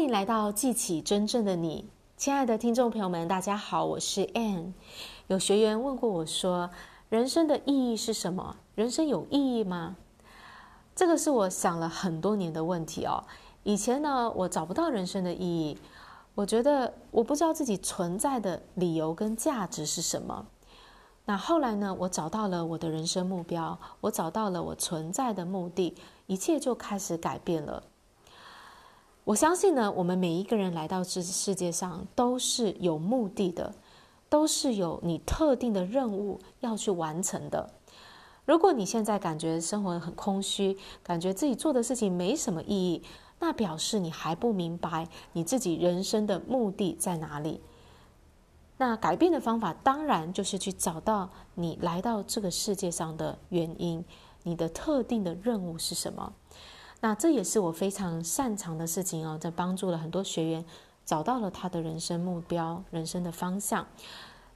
欢迎来到记起真正的你，亲爱的听众朋友们，大家好，我是 Ann。有学员问过我说：“人生的意义是什么？人生有意义吗？”这个是我想了很多年的问题哦。以前呢，我找不到人生的意义，我觉得我不知道自己存在的理由跟价值是什么。那后来呢，我找到了我的人生目标，我找到了我存在的目的，一切就开始改变了。我相信呢，我们每一个人来到这世界上都是有目的的。都是有你特定的任务要去完成的。如果你现在感觉生活很空虚，感觉自己做的事情没什么意义，那表示你还不明白你自己人生的目的在哪里。那改变的方法当然就是去找到你来到这个世界上的原因，你的特定的任务是什么？那这也是我非常擅长的事情哦，在帮助了很多学员。找到了他的人生目标、人生的方向。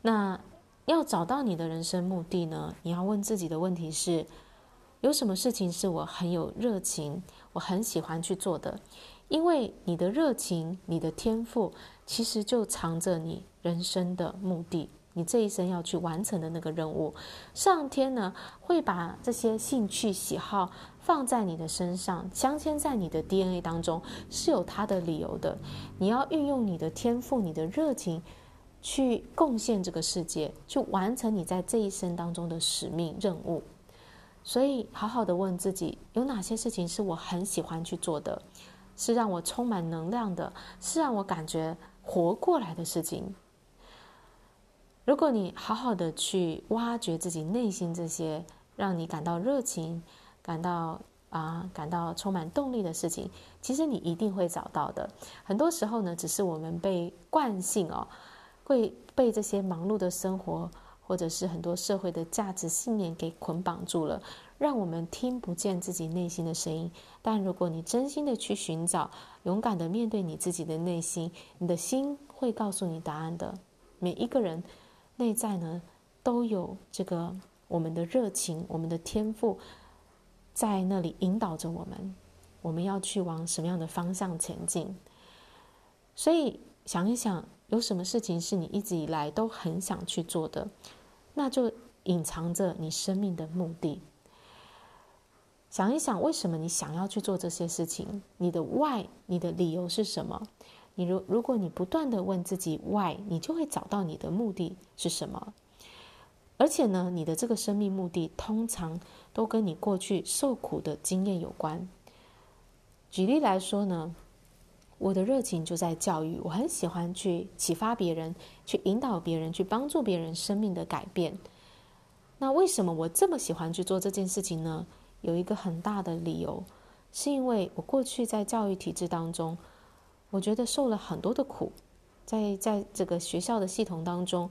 那要找到你的人生目的呢？你要问自己的问题是：有什么事情是我很有热情、我很喜欢去做的？因为你的热情、你的天赋，其实就藏着你人生的目的。你这一生要去完成的那个任务，上天呢会把这些兴趣喜好放在你的身上，镶嵌在你的 DNA 当中，是有它的理由的。你要运用你的天赋、你的热情，去贡献这个世界，去完成你在这一生当中的使命任务。所以，好好的问自己，有哪些事情是我很喜欢去做的，是让我充满能量的，是让我感觉活过来的事情。如果你好好的去挖掘自己内心这些让你感到热情、感到啊感到充满动力的事情，其实你一定会找到的。很多时候呢，只是我们被惯性哦，会被这些忙碌的生活或者是很多社会的价值信念给捆绑住了，让我们听不见自己内心的声音。但如果你真心的去寻找，勇敢的面对你自己的内心，你的心会告诉你答案的。每一个人。内在呢，都有这个我们的热情，我们的天赋，在那里引导着我们。我们要去往什么样的方向前进？所以想一想，有什么事情是你一直以来都很想去做的？那就隐藏着你生命的目的。想一想，为什么你想要去做这些事情？你的 why，你的理由是什么？你如如果你不断地问自己 why，你就会找到你的目的是什么。而且呢，你的这个生命目的通常都跟你过去受苦的经验有关。举例来说呢，我的热情就在教育，我很喜欢去启发别人，去引导别人，去帮助别人生命的改变。那为什么我这么喜欢去做这件事情呢？有一个很大的理由，是因为我过去在教育体制当中。我觉得受了很多的苦，在在这个学校的系统当中，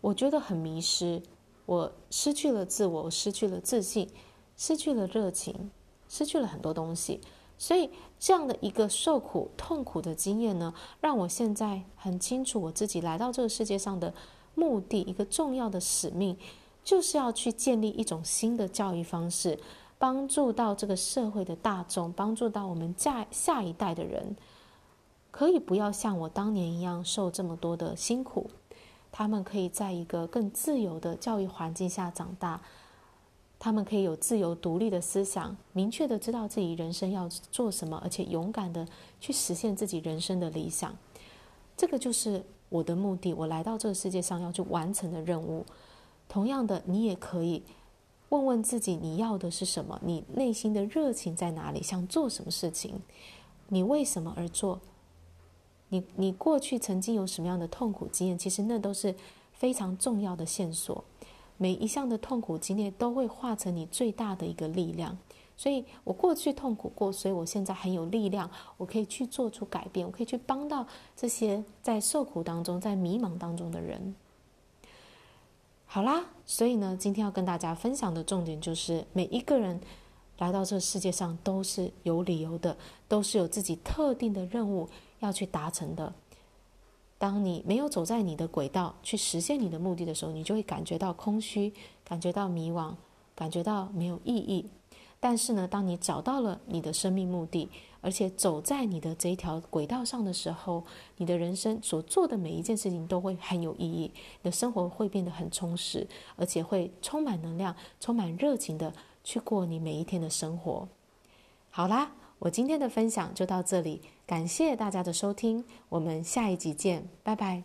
我觉得很迷失，我失去了自我，失去了自信，失去了热情，失去了很多东西。所以这样的一个受苦、痛苦的经验呢，让我现在很清楚我自己来到这个世界上的目的，一个重要的使命，就是要去建立一种新的教育方式，帮助到这个社会的大众，帮助到我们下下一代的人。可以不要像我当年一样受这么多的辛苦，他们可以在一个更自由的教育环境下长大，他们可以有自由独立的思想，明确的知道自己人生要做什么，而且勇敢的去实现自己人生的理想。这个就是我的目的，我来到这个世界上要去完成的任务。同样的，你也可以问问自己，你要的是什么？你内心的热情在哪里？想做什么事情？你为什么而做？你你过去曾经有什么样的痛苦经验？其实那都是非常重要的线索。每一项的痛苦经验都会化成你最大的一个力量。所以我过去痛苦过，所以我现在很有力量，我可以去做出改变，我可以去帮到这些在受苦当中、在迷茫当中的人。好啦，所以呢，今天要跟大家分享的重点就是，每一个人来到这世界上都是有理由的，都是有自己特定的任务。要去达成的。当你没有走在你的轨道去实现你的目的的时候，你就会感觉到空虚，感觉到迷惘，感觉到没有意义。但是呢，当你找到了你的生命目的，而且走在你的这一条轨道上的时候，你的人生所做的每一件事情都会很有意义，你的生活会变得很充实，而且会充满能量、充满热情的去过你每一天的生活。好啦，我今天的分享就到这里，感谢大家的收听，我们下一集见，拜拜。